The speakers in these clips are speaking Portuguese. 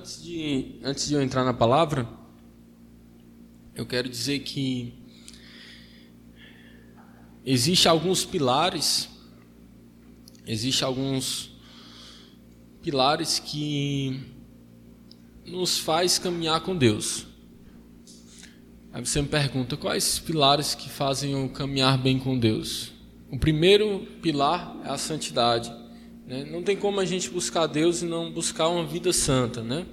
Antes de, antes de eu entrar na palavra, eu quero dizer que existe alguns pilares, existe alguns pilares que nos faz caminhar com Deus. Aí você me pergunta quais pilares que fazem eu caminhar bem com Deus. O primeiro pilar é a santidade. Né? Não tem como a gente buscar Deus e não buscar uma vida santa, né?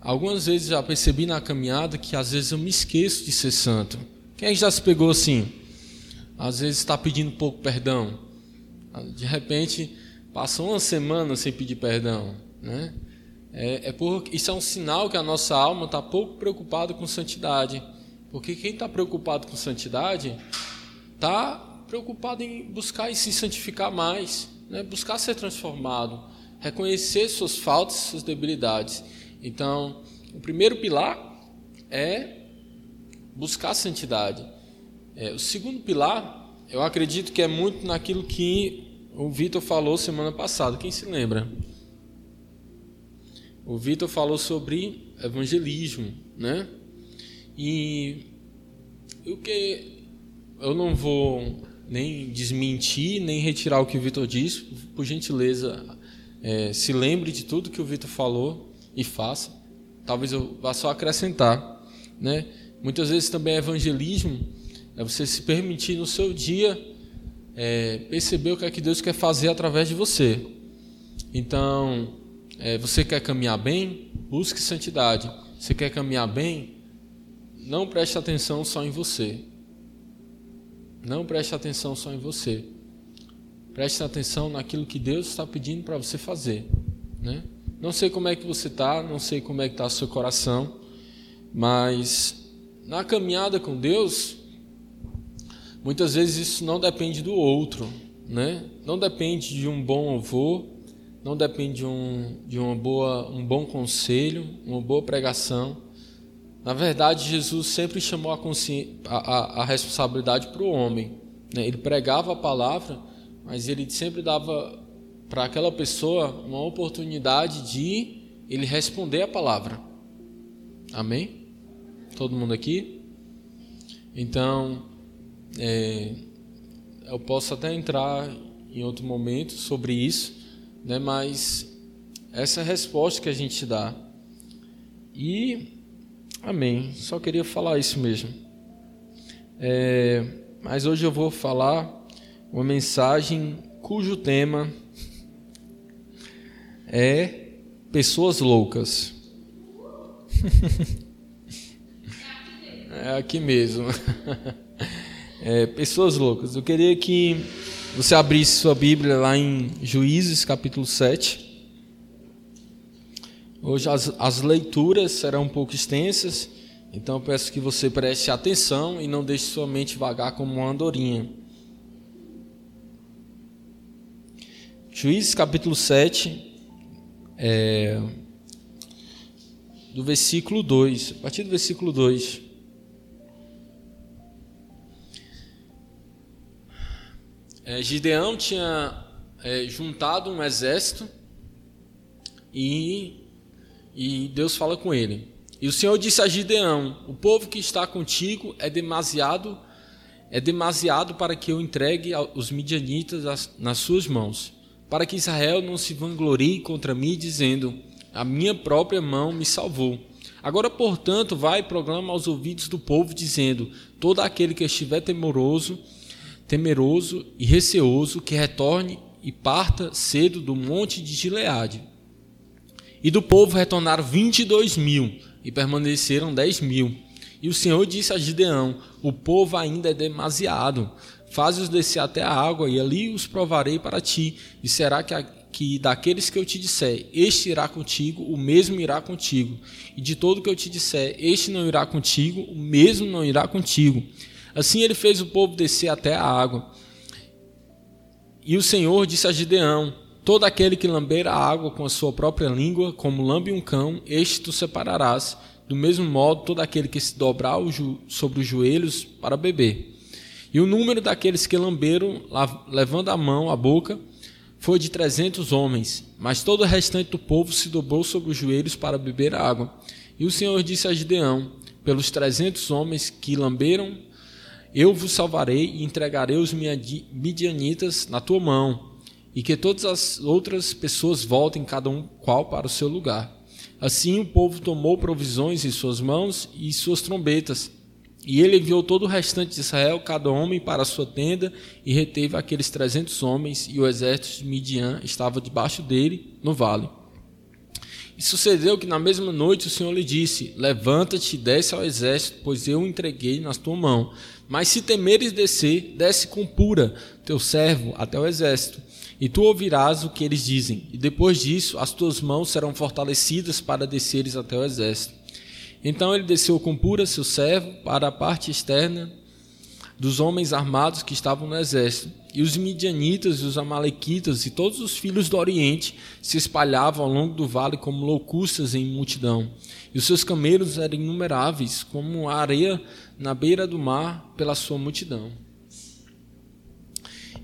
Algumas vezes já percebi na caminhada que às vezes eu me esqueço de ser santo. Quem já se pegou assim? Às vezes está pedindo pouco perdão. De repente passou uma semana sem pedir perdão, né? É, é por, isso é um sinal que a nossa alma está pouco preocupada com santidade. Porque quem está preocupado com santidade está preocupado em buscar e se santificar mais né, buscar ser transformado, reconhecer suas faltas, suas debilidades. Então, o primeiro pilar é buscar a santidade. É, o segundo pilar, eu acredito que é muito naquilo que o Vitor falou semana passada. Quem se lembra? O Vitor falou sobre evangelismo, né? E o que eu não vou nem desmentir, nem retirar o que o Vitor disse. Por gentileza, é, se lembre de tudo que o Vitor falou e faça. Talvez eu vá só acrescentar. Né? Muitas vezes também evangelismo é você se permitir no seu dia é, perceber o que é que Deus quer fazer através de você. Então, é, você quer caminhar bem? Busque santidade. Você quer caminhar bem? Não preste atenção só em você. Não preste atenção só em você. Preste atenção naquilo que Deus está pedindo para você fazer. Né? Não sei como é que você está, não sei como é que está o seu coração, mas na caminhada com Deus, muitas vezes isso não depende do outro, né? Não depende de um bom avô, não depende de um, de uma boa, um bom conselho, uma boa pregação. Na verdade, Jesus sempre chamou a, a, a responsabilidade para o homem. Né? Ele pregava a palavra, mas ele sempre dava para aquela pessoa uma oportunidade de ele responder a palavra. Amém? Todo mundo aqui? Então, é, eu posso até entrar em outro momento sobre isso, né? mas essa é a resposta que a gente dá. E Amém. Só queria falar isso mesmo. É, mas hoje eu vou falar uma mensagem cujo tema é pessoas loucas. é aqui mesmo. É, pessoas loucas. Eu queria que você abrisse sua Bíblia lá em Juízes capítulo 7. Hoje as, as leituras serão um pouco extensas, então peço que você preste atenção e não deixe sua mente vagar como uma andorinha. Juízes capítulo 7, é, do versículo 2, a partir do versículo 2. É, Gideão tinha é, juntado um exército e e Deus fala com ele. E o Senhor disse a Gideão: O povo que está contigo é demasiado é demasiado para que eu entregue os midianitas nas suas mãos, para que Israel não se vanglorie contra mim dizendo: A minha própria mão me salvou. Agora, portanto, vai e proclama aos ouvidos do povo dizendo: Todo aquele que estiver temoroso, temeroso e receoso, que retorne e parta cedo do monte de Gileade e do povo retornaram vinte e dois mil, e permaneceram dez mil. E o Senhor disse a Gideão: O povo ainda é demasiado. Faze-os descer até a água, e ali os provarei para ti. E será que, a, que daqueles que eu te disser, este irá contigo, o mesmo irá contigo. E de todo que eu te disser, este não irá contigo, o mesmo não irá contigo. Assim ele fez o povo descer até a água. E o Senhor disse a Gideão: Todo aquele que lamber a água com a sua própria língua, como lambe um cão, este tu separarás. Do mesmo modo, todo aquele que se dobrar sobre os joelhos para beber. E o número daqueles que lamberam, levando a mão à boca, foi de trezentos homens, mas todo o restante do povo se dobrou sobre os joelhos para beber água. E o Senhor disse a Gideão: Pelos trezentos homens que lamberam, eu vos salvarei e entregarei os midianitas na tua mão, e que todas as outras pessoas voltem, cada um qual para o seu lugar. Assim o povo tomou provisões em suas mãos e suas trombetas e ele enviou todo o restante de Israel, cada homem para a sua tenda, e reteve aqueles trezentos homens, e o exército de Midian estava debaixo dele, no vale. E sucedeu que na mesma noite o Senhor lhe disse: Levanta-te e desce ao exército, pois eu o entreguei na tua mão. Mas se temeres descer, desce com pura teu servo até o exército. E tu ouvirás o que eles dizem, e depois disso as tuas mãos serão fortalecidas para desceres até o exército. Então ele desceu com Pura, seu servo, para a parte externa dos homens armados que estavam no exército. E os midianitas e os amalequitas e todos os filhos do Oriente se espalhavam ao longo do vale como loucustas em multidão. E os seus camelos eram inumeráveis, como a areia na beira do mar, pela sua multidão.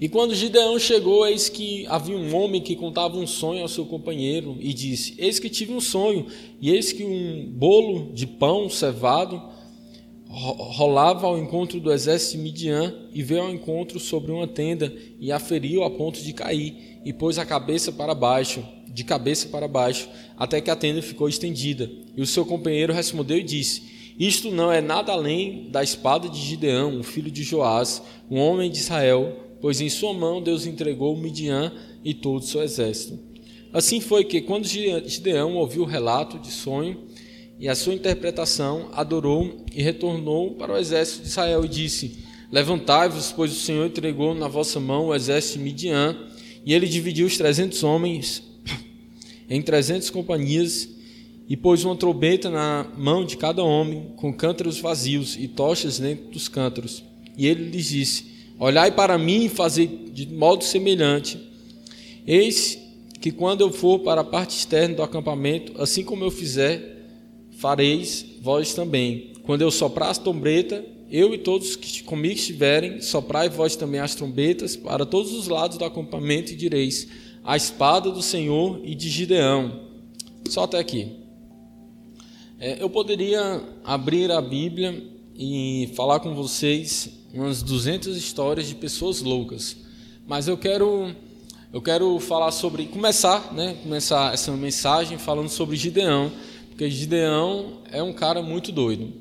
E quando Gideão chegou, eis que havia um homem que contava um sonho ao seu companheiro e disse: Eis que tive um sonho, e eis que um bolo de pão cevado rolava ao encontro do exército de Midian e veio ao encontro sobre uma tenda e a feriu a ponto de cair e pôs a cabeça para baixo, de cabeça para baixo, até que a tenda ficou estendida. E o seu companheiro respondeu e disse: Isto não é nada além da espada de Gideão, o filho de Joás, um homem de Israel pois em sua mão Deus entregou Midian e todo o seu exército. Assim foi que, quando Gideão ouviu o relato de sonho e a sua interpretação, adorou e retornou para o exército de Israel e disse: Levantai-vos, pois o Senhor entregou na vossa mão o exército de Midian. E ele dividiu os trezentos homens em trezentas companhias e pôs uma trombeta na mão de cada homem, com cântaros vazios e tochas dentro dos cântaros. E ele lhes disse: Olhai para mim e fazei de modo semelhante. Eis que quando eu for para a parte externa do acampamento, assim como eu fizer, fareis vós também. Quando eu soprar as trombetas, eu e todos que comigo estiverem, soprai vós também as trombetas para todos os lados do acampamento e direis: a espada do Senhor e de Gideão. Só até aqui. É, eu poderia abrir a Bíblia e falar com vocês umas 200 histórias de pessoas loucas. Mas eu quero eu quero falar sobre começar, né, começar essa mensagem falando sobre Gideão, porque Gideão é um cara muito doido,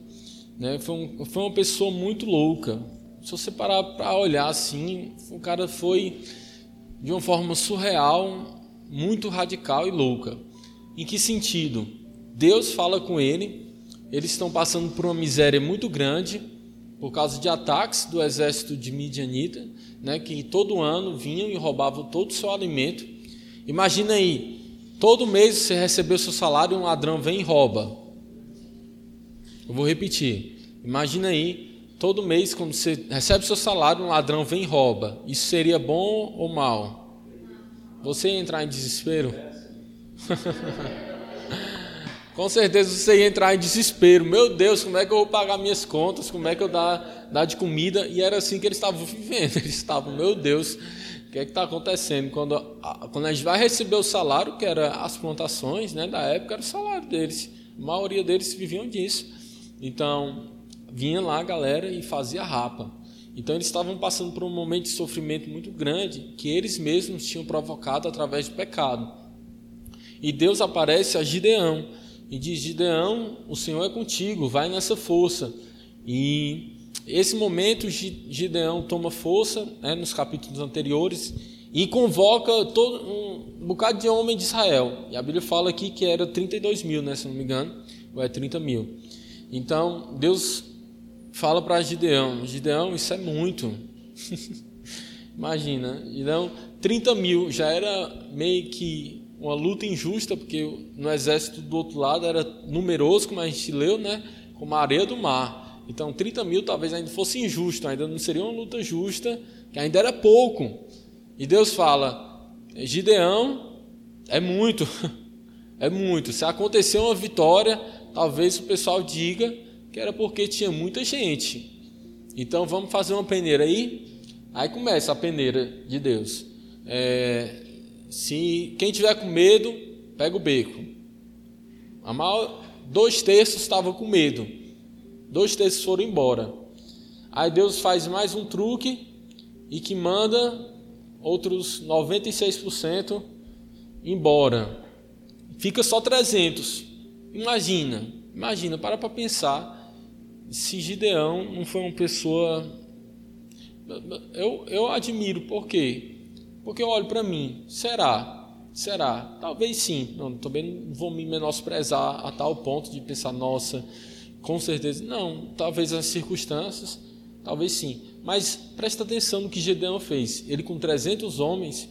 né? Foi, um, foi uma pessoa muito louca. Se você parar para olhar assim, o cara foi de uma forma surreal, muito radical e louca. Em que sentido? Deus fala com ele, eles estão passando por uma miséria muito grande, por causa de ataques do exército de Midianita, né, que todo ano vinham e roubavam todo o seu alimento. Imagina aí, todo mês você recebeu seu salário e um ladrão vem e rouba. Eu vou repetir. Imagina aí, todo mês quando você recebe seu salário, um ladrão vem e rouba. Isso seria bom ou mal? Você entrar em desespero? com certeza você ia entrar em desespero. Meu Deus, como é que eu vou pagar minhas contas? Como é que eu dar, dar de comida? E era assim que eles estavam vivendo. Eles estavam, meu Deus, o que é que está acontecendo? Quando quando a gente vai receber o salário, que era as plantações né, da época, era o salário deles. A maioria deles viviam disso. Então, vinha lá a galera e fazia rapa. Então, eles estavam passando por um momento de sofrimento muito grande que eles mesmos tinham provocado através do pecado. E Deus aparece a Gideão e diz: Gideão, o Senhor é contigo, vai nessa força. E esse momento Gideão toma força né, nos capítulos anteriores e convoca todo um bocado de homem de Israel. E a Bíblia fala aqui que era 32 mil, né, se não me engano, ou é 30 mil. Então Deus fala para Gideão: Gideão, isso é muito. Imagina, Gideão, 30 mil já era meio que uma luta injusta, porque no exército do outro lado era numeroso, como a gente leu, né? como a areia do mar. Então, 30 mil talvez ainda fosse injusto, ainda não seria uma luta justa, que ainda era pouco. E Deus fala: Gideão é muito, é muito. Se acontecer uma vitória, talvez o pessoal diga que era porque tinha muita gente. Então, vamos fazer uma peneira aí. Aí começa a peneira de Deus. É, se quem tiver com medo, pega o beco. A maior, dois terços estavam com medo. Dois terços foram embora. Aí Deus faz mais um truque e que manda outros 96% embora. Fica só 300. Imagina, imagina, para para pensar se Gideão não foi uma pessoa eu, eu admiro, por quê? Porque eu olho para mim, será? Será? Talvez sim. Não, também não vou me menosprezar a tal ponto de pensar, nossa, com certeza. Não, talvez as circunstâncias, talvez sim. Mas presta atenção no que Gedeão fez. Ele com 300 homens,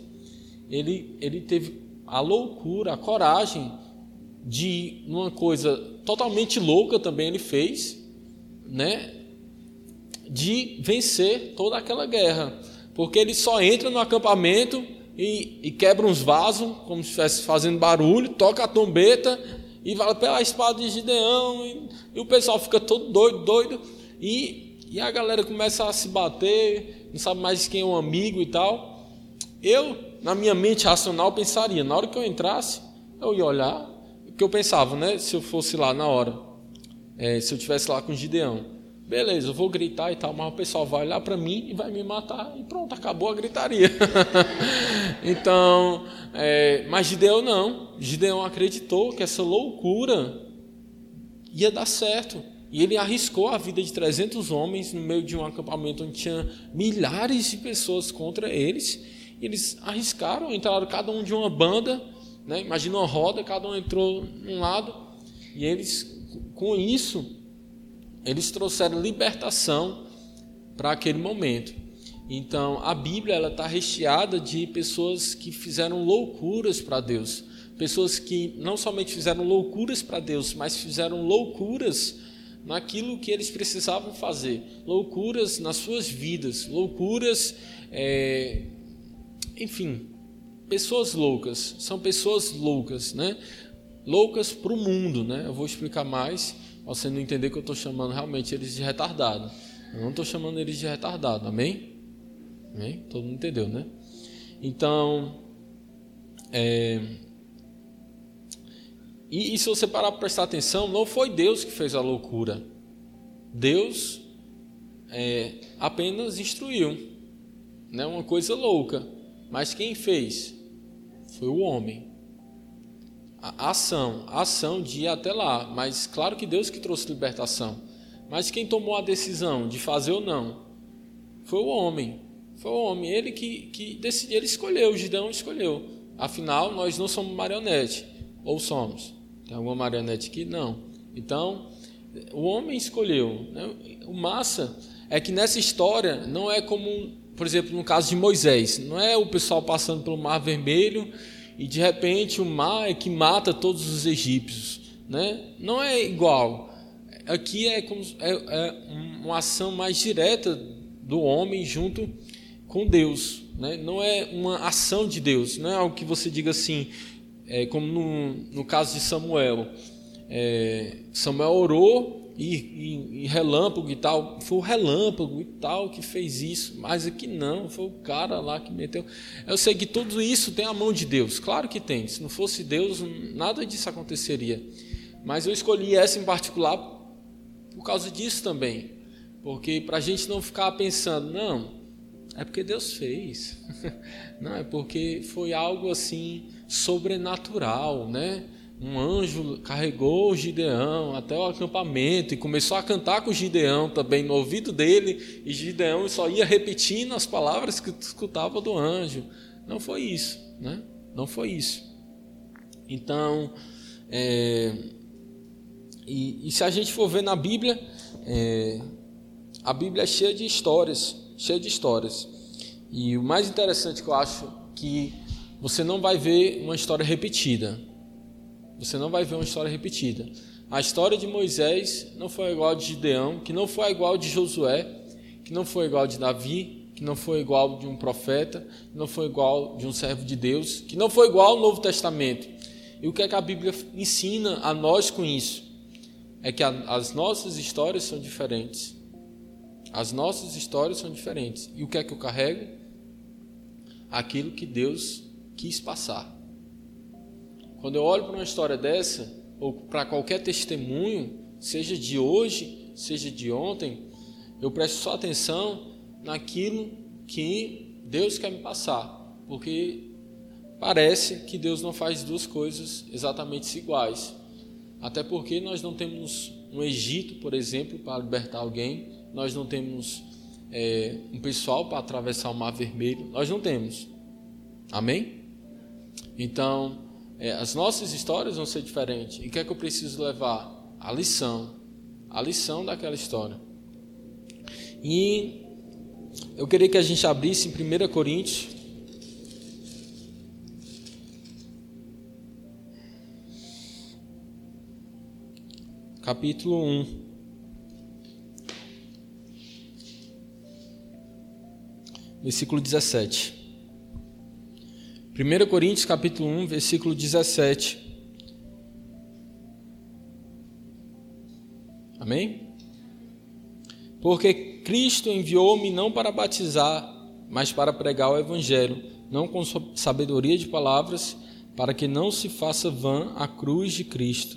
ele, ele teve a loucura, a coragem de uma coisa totalmente louca também ele fez, né? De vencer toda aquela guerra, porque ele só entra no acampamento e, e quebra uns vasos, como se estivesse fazendo barulho, toca a trombeta e vai pela espada de Gideão, e, e, o pessoal fica todo doido, doido, e, e a galera começa a se bater, não sabe mais quem é um amigo e tal. Eu, na minha mente racional, pensaria, na hora que eu entrasse, eu ia olhar, o que eu pensava, né? Se eu fosse lá na hora, é, se eu tivesse lá com Gideão, beleza, eu vou gritar e tal, mas o pessoal vai olhar para mim e vai me matar e pronto, acabou a gritaria. então, é, mas Gideão não. Gideão acreditou que essa loucura ia dar certo. E ele arriscou a vida de 300 homens no meio de um acampamento onde tinha milhares de pessoas contra eles. Eles arriscaram, entraram cada um de uma banda, né? imagina uma roda, cada um entrou num lado. E eles, com isso, eles trouxeram libertação para aquele momento. Então, a Bíblia ela está recheada de pessoas que fizeram loucuras para Deus, pessoas que não somente fizeram loucuras para Deus, mas fizeram loucuras naquilo que eles precisavam fazer, loucuras nas suas vidas, loucuras, é... enfim, pessoas loucas, são pessoas loucas, né? Loucas para o mundo, né? Eu vou explicar mais você não entender que eu estou chamando realmente eles de retardado. Eu não estou chamando eles de retardado, amém? Amém? Todo mundo entendeu, né? Então, é... e, e se você parar para prestar atenção, não foi Deus que fez a loucura. Deus é, apenas instruiu, né? Uma coisa louca. Mas quem fez foi o homem a ação, a ação de ir até lá. Mas claro que Deus que trouxe libertação. Mas quem tomou a decisão de fazer ou não foi o homem. Foi o homem, ele que, que decidiu, ele escolheu, o Gideão escolheu. Afinal, nós não somos marionete, ou somos? Tem alguma marionete aqui? Não. Então, o homem escolheu. Né? O massa é que nessa história não é como, por exemplo, no caso de Moisés, não é o pessoal passando pelo Mar Vermelho e de repente o mar é que mata todos os egípcios. Né? Não é igual. Aqui é, como, é, é uma ação mais direta do homem junto com Deus. Né? Não é uma ação de Deus, não é algo que você diga assim, é, como no, no caso de Samuel. É, Samuel orou e, e, relâmpago e tal. Foi o relâmpago e tal que fez isso, mas aqui não, foi o cara lá que meteu. Eu sei que tudo isso tem a mão de Deus, claro que tem. Se não fosse Deus, nada disso aconteceria. Mas eu escolhi essa em particular por causa disso também, porque para a gente não ficar pensando, não, é porque Deus fez, não é porque foi algo assim sobrenatural, né? Um anjo carregou o Gideão até o acampamento e começou a cantar com o Gideão também no ouvido dele, e Gideão só ia repetindo as palavras que escutava do anjo. Não foi isso, né? Não foi isso. Então, é, e, e, se a gente for ver na Bíblia, é, a Bíblia é cheia de histórias, cheia de histórias. E o mais interessante que eu acho que você não vai ver uma história repetida. Você não vai ver uma história repetida. A história de Moisés não foi igual a de Gideão, que não foi igual a de Josué, que não foi igual a de Davi, que não foi igual de um profeta, que não foi igual de um servo de Deus, que não foi igual ao Novo Testamento. E o que é que a Bíblia ensina a nós com isso? É que a, as nossas histórias são diferentes. As nossas histórias são diferentes. E o que é que eu carrego? Aquilo que Deus quis passar. Quando eu olho para uma história dessa, ou para qualquer testemunho, seja de hoje, seja de ontem, eu presto só atenção naquilo que Deus quer me passar, porque parece que Deus não faz duas coisas exatamente iguais. Até porque nós não temos um Egito, por exemplo, para libertar alguém, nós não temos é, um pessoal para atravessar o Mar Vermelho, nós não temos. Amém? Então, é, as nossas histórias vão ser diferentes. E o que é que eu preciso levar? A lição. A lição daquela história. E eu queria que a gente abrisse em 1 Coríntios. Capítulo 1. Versículo 17. 1 Coríntios capítulo 1, versículo 17. Amém? Porque Cristo enviou-me não para batizar, mas para pregar o Evangelho, não com sabedoria de palavras, para que não se faça vã a cruz de Cristo.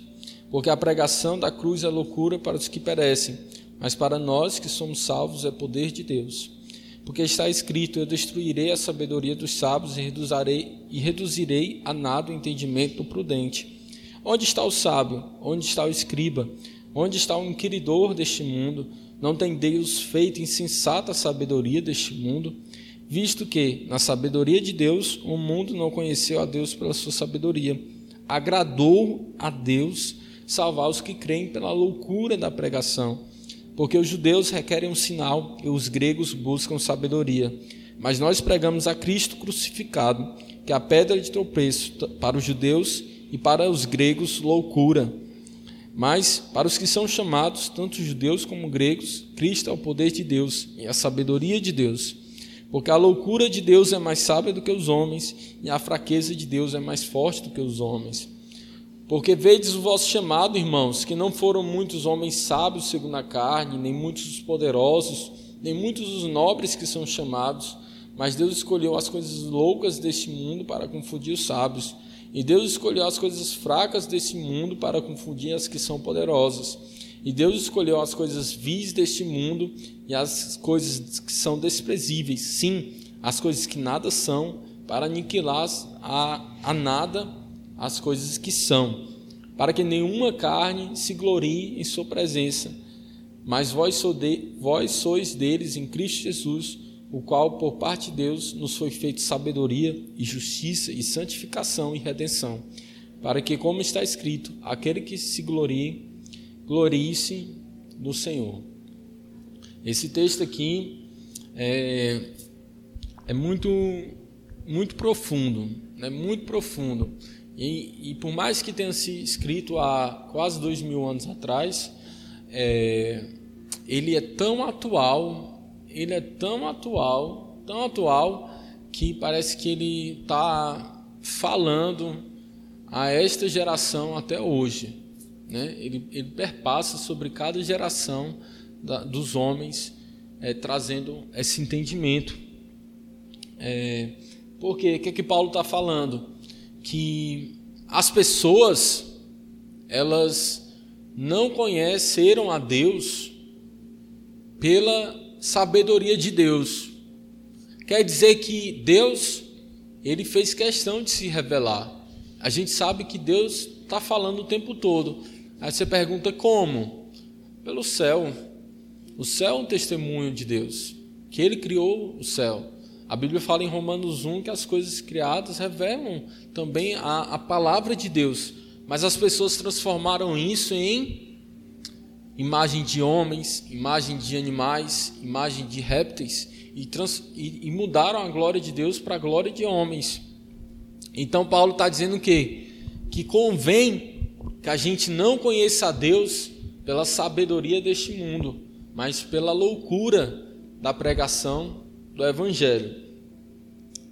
Porque a pregação da cruz é loucura para os que perecem, mas para nós que somos salvos é poder de Deus. Porque está escrito: Eu destruirei a sabedoria dos sábios e reduzirei, e reduzirei a nada o entendimento do prudente. Onde está o sábio? Onde está o escriba? Onde está o inquiridor deste mundo? Não tem Deus feito insensata a sabedoria deste mundo? Visto que, na sabedoria de Deus, o mundo não conheceu a Deus pela sua sabedoria. Agradou a Deus salvar os que creem pela loucura da pregação porque os judeus requerem um sinal e os gregos buscam sabedoria. Mas nós pregamos a Cristo crucificado, que é a pedra de tropeço para os judeus e para os gregos loucura. Mas para os que são chamados, tanto judeus como gregos, Cristo é o poder de Deus e a sabedoria de Deus. Porque a loucura de Deus é mais sábia do que os homens, e a fraqueza de Deus é mais forte do que os homens. Porque vedes o vosso chamado, irmãos, que não foram muitos homens sábios segundo a carne, nem muitos os poderosos, nem muitos os nobres que são chamados, mas Deus escolheu as coisas loucas deste mundo para confundir os sábios, e Deus escolheu as coisas fracas deste mundo para confundir as que são poderosas. E Deus escolheu as coisas vis deste mundo e as coisas que são desprezíveis, sim, as coisas que nada são, para aniquilar a, a nada as coisas que são, para que nenhuma carne se glorie em sua presença. Mas vós, sois deles em Cristo Jesus, o qual, por parte de Deus, nos foi feito sabedoria e justiça e santificação e redenção, para que, como está escrito, aquele que se glorie, glorie-se no Senhor. Esse texto aqui é, é muito, muito profundo, é muito profundo. E, e, por mais que tenha sido escrito há quase dois mil anos atrás, é, ele é tão atual, ele é tão atual, tão atual, que parece que ele está falando a esta geração até hoje. Né? Ele, ele perpassa sobre cada geração da, dos homens, é, trazendo esse entendimento. É, porque o que, é que Paulo está falando? Que as pessoas elas não conheceram a Deus pela sabedoria de Deus. Quer dizer que Deus ele fez questão de se revelar. A gente sabe que Deus está falando o tempo todo. Aí você pergunta como? Pelo céu. O céu é um testemunho de Deus, que Ele criou o céu. A Bíblia fala em Romanos 1 que as coisas criadas revelam também a, a palavra de Deus, mas as pessoas transformaram isso em imagem de homens, imagem de animais, imagem de répteis e, trans, e, e mudaram a glória de Deus para a glória de homens. Então Paulo está dizendo que que convém que a gente não conheça a Deus pela sabedoria deste mundo, mas pela loucura da pregação do Evangelho.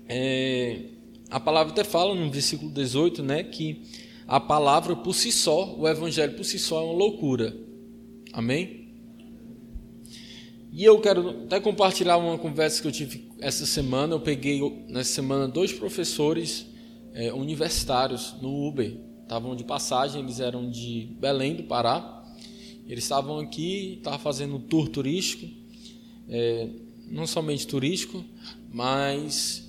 É, a palavra até fala no versículo 18 né, que a palavra por si só, o Evangelho por si só é uma loucura. Amém? E eu quero até compartilhar uma conversa que eu tive essa semana. Eu peguei nessa semana dois professores é, universitários no Uber. Estavam de passagem, eles eram de Belém do Pará. Eles estavam aqui, estavam fazendo um tour turístico, é, não somente turístico, mas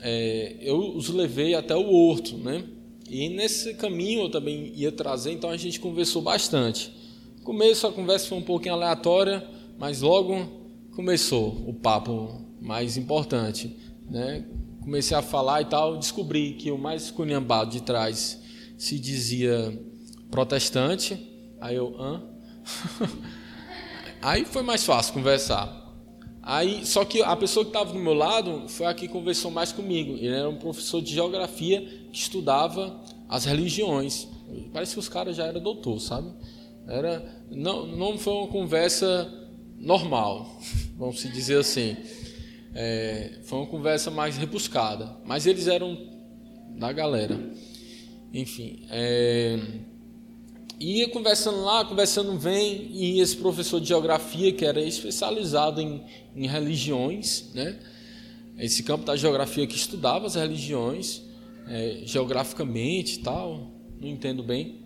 é, eu os levei até o Horto, né? E nesse caminho eu também ia trazer, então a gente conversou bastante. No começo a conversa foi um pouquinho aleatória, mas logo começou o papo mais importante, né? Comecei a falar e tal, descobri que o mais esculhambado de trás se dizia protestante. Aí eu, hã? Aí foi mais fácil conversar. Aí, só que a pessoa que estava do meu lado foi a que conversou mais comigo. Ele era um professor de geografia que estudava as religiões. Parece que os caras já eram doutor, sabe? Era, não, não foi uma conversa normal, vamos dizer assim. É, foi uma conversa mais rebuscada, mas eles eram da galera. Enfim, é, ia conversando lá, conversando vem, e esse professor de geografia, que era especializado em, em religiões, né? esse campo da geografia que estudava as religiões, é, geograficamente e tal, não entendo bem,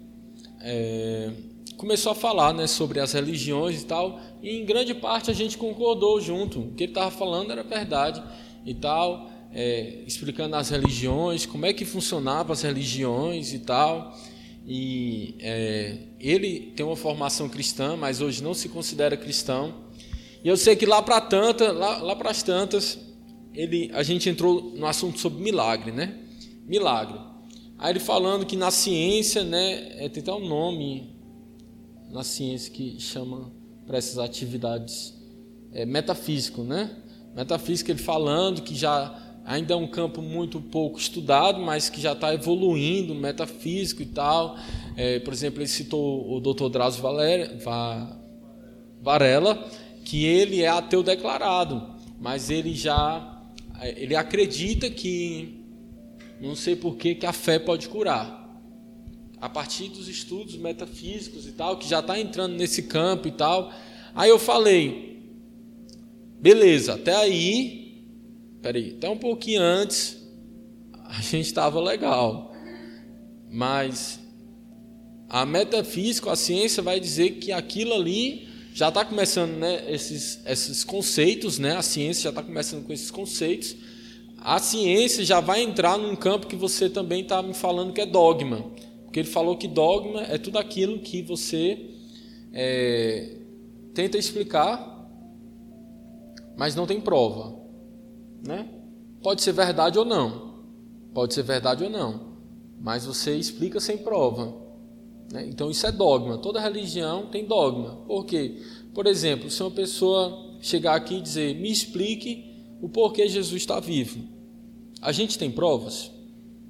é, começou a falar né, sobre as religiões e tal, e em grande parte a gente concordou junto. O que ele estava falando era verdade e tal, é, explicando as religiões, como é que funcionavam as religiões e tal. E é, ele tem uma formação cristã, mas hoje não se considera cristão. E eu sei que lá para tanta, lá, lá para as tantas, ele, a gente entrou no assunto sobre milagre, né? Milagre. Aí ele falando que na ciência, né, é, tem até um nome na ciência que chama para essas atividades é, metafísico, né? Metafísica ele falando que já ainda é um campo muito pouco estudado, mas que já está evoluindo, metafísico e tal. É, por exemplo, ele citou o Dr. Drauzio Varela, que ele é ateu declarado, mas ele já ele acredita que não sei por que que a fé pode curar a partir dos estudos metafísicos e tal, que já está entrando nesse campo e tal. Aí eu falei, beleza, até aí, peraí, até um pouquinho antes, a gente estava legal, mas a metafísica, a ciência vai dizer que aquilo ali já está começando, né, esses, esses conceitos, né, a ciência já está começando com esses conceitos. A ciência já vai entrar num campo que você também está me falando que é dogma. Porque ele falou que dogma é tudo aquilo que você é, tenta explicar, mas não tem prova. Né? Pode ser verdade ou não. Pode ser verdade ou não. Mas você explica sem prova. Né? Então isso é dogma. Toda religião tem dogma. Por quê? Por exemplo, se uma pessoa chegar aqui e dizer, me explique o porquê Jesus está vivo. A gente tem provas?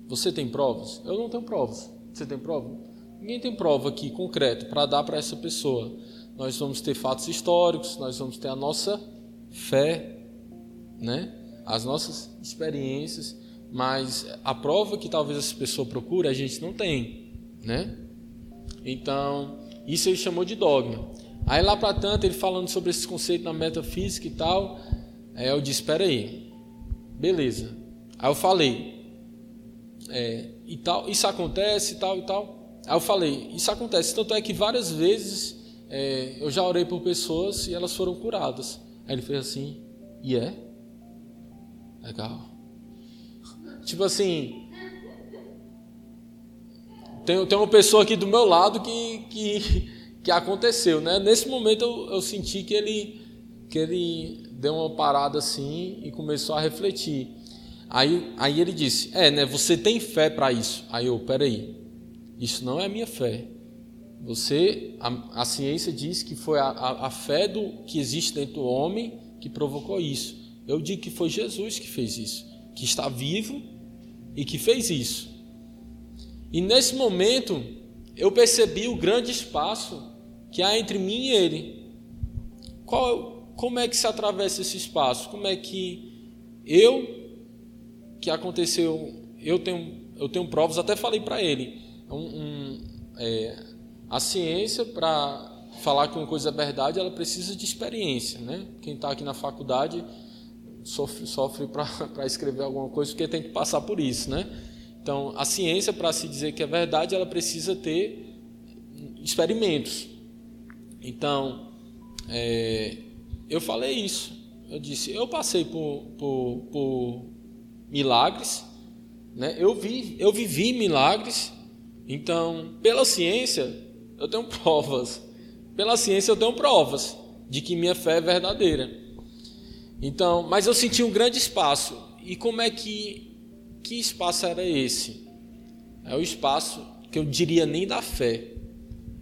Você tem provas? Eu não tenho provas. Você tem prova? Ninguém tem prova aqui concreto para dar para essa pessoa. Nós vamos ter fatos históricos, nós vamos ter a nossa fé, né? As nossas experiências, mas a prova que talvez essa pessoa procure a gente não tem, né? Então, isso ele chamou de dogma. Aí lá para tanto, ele falando sobre esse conceito na metafísica e tal, aí eu disse, espera aí, beleza. Aí eu falei, é, e tal, isso acontece e tal e tal. Aí eu falei, isso acontece. Tanto é que várias vezes é, eu já orei por pessoas e elas foram curadas. Aí ele fez assim, e é? Legal. Tipo assim, tem, tem uma pessoa aqui do meu lado que, que, que aconteceu, né? Nesse momento eu, eu senti que ele, que ele deu uma parada assim e começou a refletir. Aí, aí ele disse: É, né? Você tem fé para isso? Aí eu, peraí, isso não é a minha fé. Você, a, a ciência diz que foi a, a, a fé do que existe dentro do homem que provocou isso. Eu digo que foi Jesus que fez isso, que está vivo e que fez isso. E nesse momento eu percebi o grande espaço que há entre mim e ele. Qual, como é que se atravessa esse espaço? Como é que eu que aconteceu, eu tenho, eu tenho provas, até falei para ele, um, um, é, a ciência para falar que uma coisa é verdade, ela precisa de experiência, né? Quem está aqui na faculdade sofre, sofre para escrever alguma coisa porque tem que passar por isso, né? Então, a ciência, para se dizer que é verdade, ela precisa ter experimentos. Então, é, eu falei isso. Eu disse, eu passei por, por, por milagres, né? eu, vi, eu vivi milagres, então, pela ciência, eu tenho provas. Pela ciência, eu tenho provas de que minha fé é verdadeira. Então, mas eu senti um grande espaço. E como é que que espaço era esse? É o espaço que eu diria nem da fé,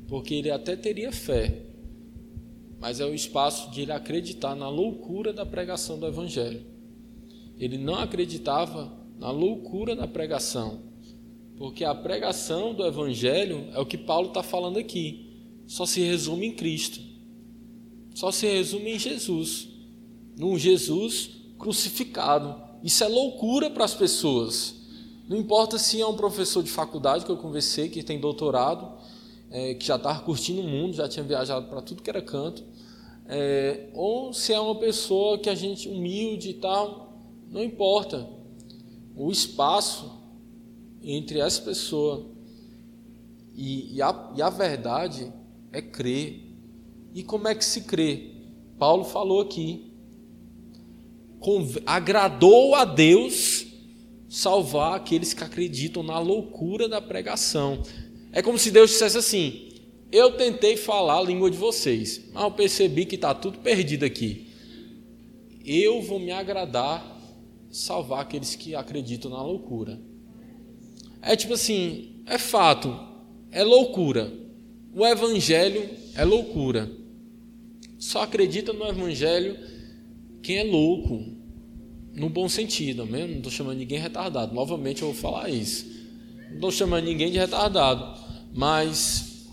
porque ele até teria fé, mas é o espaço de ele acreditar na loucura da pregação do evangelho. Ele não acreditava na loucura da pregação, porque a pregação do evangelho é o que Paulo está falando aqui, só se resume em Cristo, só se resume em Jesus, num Jesus crucificado isso é loucura para as pessoas. Não importa se é um professor de faculdade que eu conversei, que tem doutorado, é, que já estava curtindo o mundo, já tinha viajado para tudo que era canto, é, ou se é uma pessoa que a gente humilde e tal, não importa. O espaço entre essa pessoa e, e, a, e a verdade é crer. E como é que se crê? Paulo falou aqui, agradou a Deus salvar aqueles que acreditam na loucura da pregação. É como se Deus dissesse assim: Eu tentei falar a língua de vocês, mas eu percebi que está tudo perdido aqui. Eu vou me agradar salvar aqueles que acreditam na loucura. É tipo assim, é fato, é loucura. O evangelho é loucura. Só acredita no evangelho quem é louco, no bom sentido, mesmo? não estou chamando ninguém retardado. Novamente eu vou falar isso. Não estou chamando ninguém de retardado, mas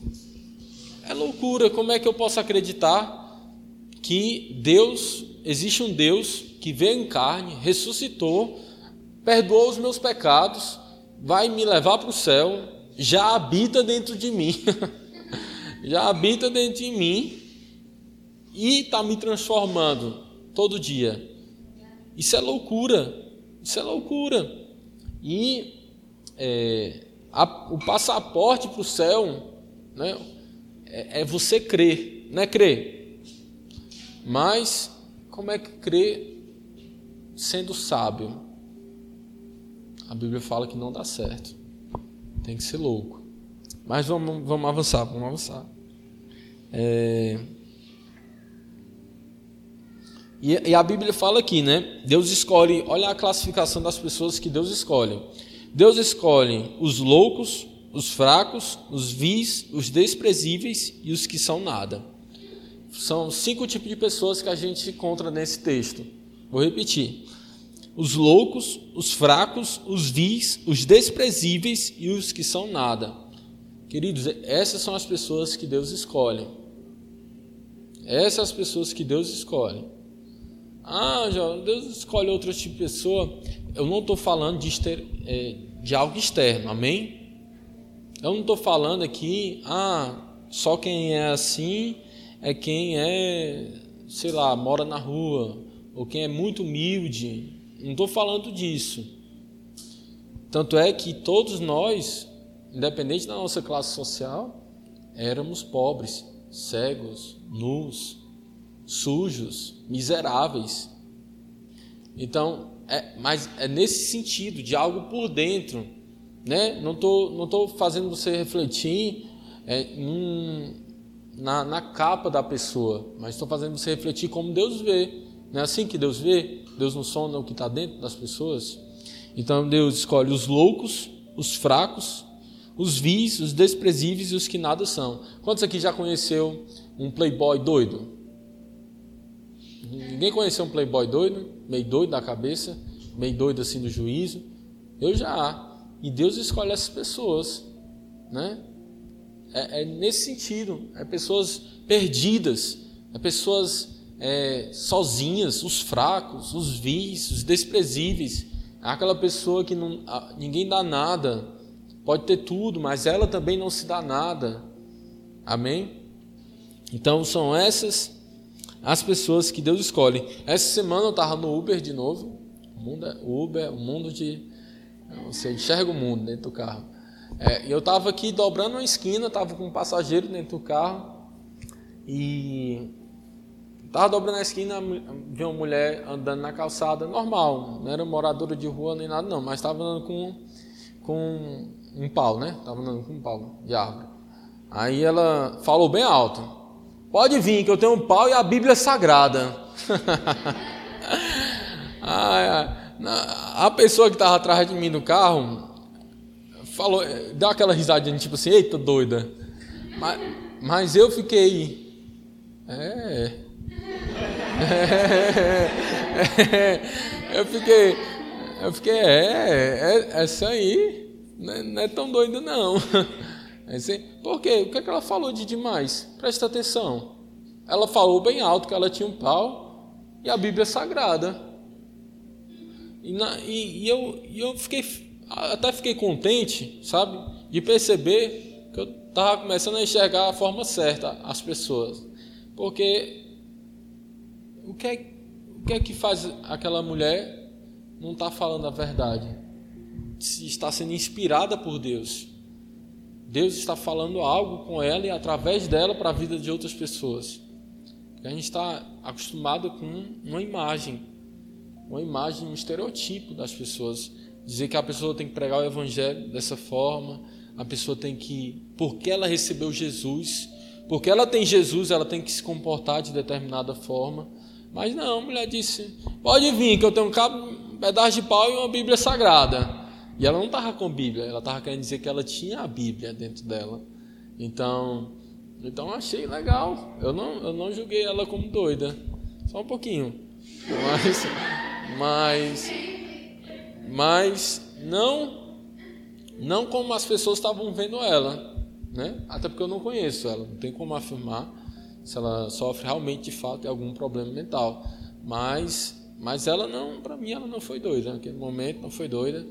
é loucura. Como é que eu posso acreditar que Deus, existe um Deus que veio em carne, ressuscitou, perdoou os meus pecados, vai me levar para o céu, já habita dentro de mim, já habita dentro de mim e está me transformando todo dia. Isso é loucura. Isso é loucura. E é, a, o passaporte para o céu né, é, é, você crer, não é crer. Mas como é que crer sendo sábio? A Bíblia fala que não dá certo. Tem que ser louco. Mas vamos, vamos avançar, vamos avançar. É, e, a Bíblia fala aqui, né? Deus escolhe, olha a classificação das pessoas que Deus escolhe. Deus escolhe os loucos, os fracos, os vis, os desprezíveis e os que são nada. São cinco tipos de pessoas que a gente encontra nesse texto. Vou repetir: os loucos, os fracos, os vis, os desprezíveis e os que são nada. Queridos, essas são as pessoas que Deus escolhe. Essas são as pessoas que Deus escolhe. Ah, João, Deus escolhe outro tipo de pessoa. Eu não estou falando de, exter, é, de algo externo, amém? Eu não estou falando aqui, ah, só quem é assim é quem é, sei lá, mora na rua, ou quem é muito humilde. Não estou falando disso. Tanto é que todos nós, independente da nossa classe social, éramos pobres, cegos, nus, sujos, miseráveis. Então, é, mas é nesse sentido, de algo por dentro. Né? Não estou não tô fazendo você refletir é, na, na capa da pessoa, mas estou fazendo você refletir como Deus vê. Não é assim que Deus vê? Deus não sonda o que está dentro das pessoas? Então Deus escolhe os loucos, os fracos, os vis, os desprezíveis e os que nada são. Quantos aqui já conheceu um playboy doido? Ninguém conheceu um playboy doido, meio doido da cabeça, meio doido assim do juízo. Eu já. E Deus escolhe essas pessoas, né? É, é nesse sentido. É pessoas perdidas, é pessoas é, sozinhas, os fracos, os vis, os desprezíveis. É aquela pessoa que não, ninguém dá nada, pode ter tudo, mas ela também não se dá nada. Amém? Então são essas as pessoas que Deus escolhe. Essa semana eu estava no Uber de novo. O mundo é Uber, o mundo de. Você enxerga o mundo dentro do carro. É, eu estava aqui dobrando uma esquina, estava com um passageiro dentro do carro e estava dobrando a esquina, vi uma mulher andando na calçada normal, não era moradora de rua nem nada não, mas estava andando com, com um pau, né? Estava andando com um pau de árvore. Aí ela falou bem alto: Pode vir, que eu tenho um pau e a Bíblia é sagrada. a pessoa que estava atrás de mim no carro falou, deu aquela risadinha, tipo assim, eita doida. Mas, mas eu fiquei. É eu fiquei. Eu fiquei, é, é, essa aí não é, não é tão doida não. Por quê? O que, é que ela falou de demais? Presta atenção. Ela falou bem alto que ela tinha um pau e a Bíblia é sagrada. E, na, e, e eu, e eu fiquei até fiquei contente, sabe, de perceber que eu estava começando a enxergar a forma certa as pessoas. Porque o que é, o que, é que faz aquela mulher não estar tá falando a verdade? Se está sendo inspirada por Deus. Deus está falando algo com ela e através dela para a vida de outras pessoas. A gente está acostumado com uma imagem, uma imagem, um estereotipo das pessoas dizer que a pessoa tem que pregar o evangelho dessa forma, a pessoa tem que, porque ela recebeu Jesus, porque ela tem Jesus, ela tem que se comportar de determinada forma. Mas não, a mulher disse: pode vir, que eu tenho um, cabo, um pedaço de pau e uma Bíblia sagrada. E ela não estava com Bíblia, ela estava querendo dizer que ela tinha a Bíblia dentro dela. Então, então achei legal. Eu não, eu não julguei ela como doida, só um pouquinho. Mas, mas mas não não como as pessoas estavam vendo ela, né? Até porque eu não conheço ela, não tem como afirmar se ela sofre realmente de fato de algum problema mental. Mas mas ela não, para mim ela não foi doida, naquele momento não foi doida.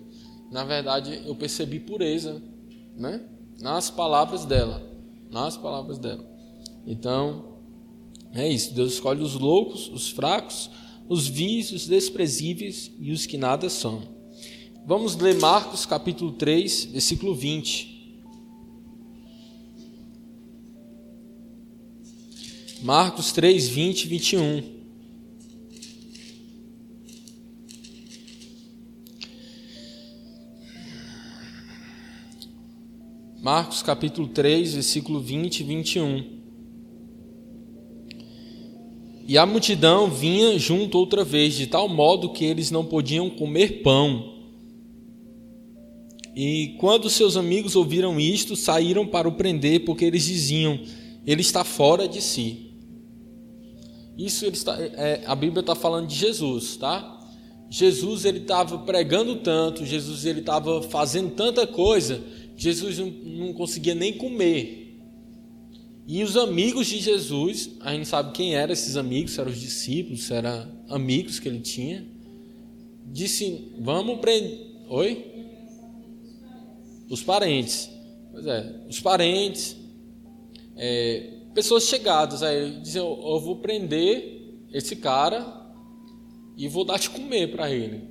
Na verdade, eu percebi pureza, né? Nas palavras dela, nas palavras dela. Então, é isso, Deus escolhe os loucos, os fracos, os vis, os desprezíveis e os que nada são Vamos ler Marcos capítulo 3, versículo 20. Marcos 3, 20 e 21. Marcos capítulo 3, versículo 20 e 21. E a multidão vinha junto outra vez, de tal modo que eles não podiam comer pão. E quando seus amigos ouviram isto, saíram para o prender, porque eles diziam: ele está fora de si. Isso ele está, é, a Bíblia está falando de Jesus, tá? Jesus ele estava pregando tanto, Jesus ele estava fazendo tanta coisa, Jesus não, conseguia nem comer. E os amigos de Jesus, a gente sabe quem eram esses amigos, eram os discípulos, eram amigos que ele tinha, disse: Vamos prender. Oi? Os parentes. Pois é, os parentes, é, pessoas chegadas a ele, dizem: Eu vou prender esse cara e vou dar de comer para ele.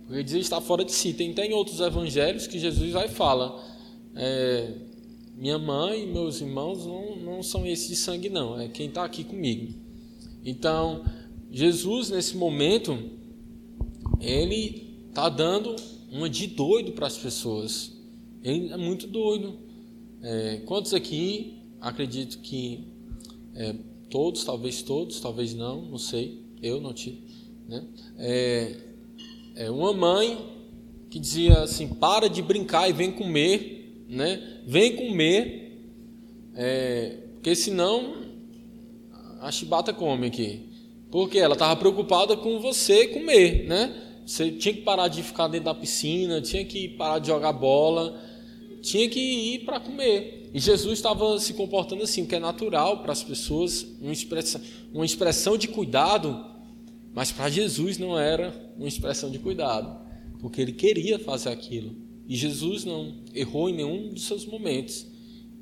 Porque ele diz que está fora de si. Tem, tem outros evangelhos que Jesus vai fala: é, Minha mãe e meus irmãos não, não são esses de sangue, não, é quem está aqui comigo. Então, Jesus, nesse momento, ele está dando uma de doido para as pessoas. Ele é muito doido. É, quantos aqui, acredito que é, todos, talvez todos, talvez não, não sei, eu não tive. Né? É, é uma mãe que dizia assim: para de brincar e vem comer, né? vem comer, é, porque senão a chibata come aqui. Porque ela estava preocupada com você comer, né? Você tinha que parar de ficar dentro da piscina, tinha que parar de jogar bola, tinha que ir para comer. E Jesus estava se comportando assim, o que é natural para as pessoas, uma expressão, uma expressão de cuidado, mas para Jesus não era uma expressão de cuidado, porque ele queria fazer aquilo. E Jesus não errou em nenhum dos seus momentos.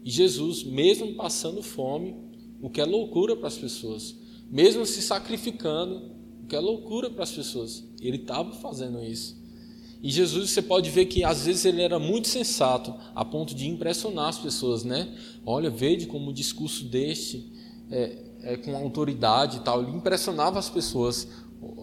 E Jesus, mesmo passando fome, o que é loucura para as pessoas, mesmo se sacrificando, o que é loucura para as pessoas, ele estava fazendo isso. E Jesus, você pode ver que às vezes ele era muito sensato, a ponto de impressionar as pessoas, né? Olha, veja como o discurso deste é, é com autoridade e tal, ele impressionava as pessoas.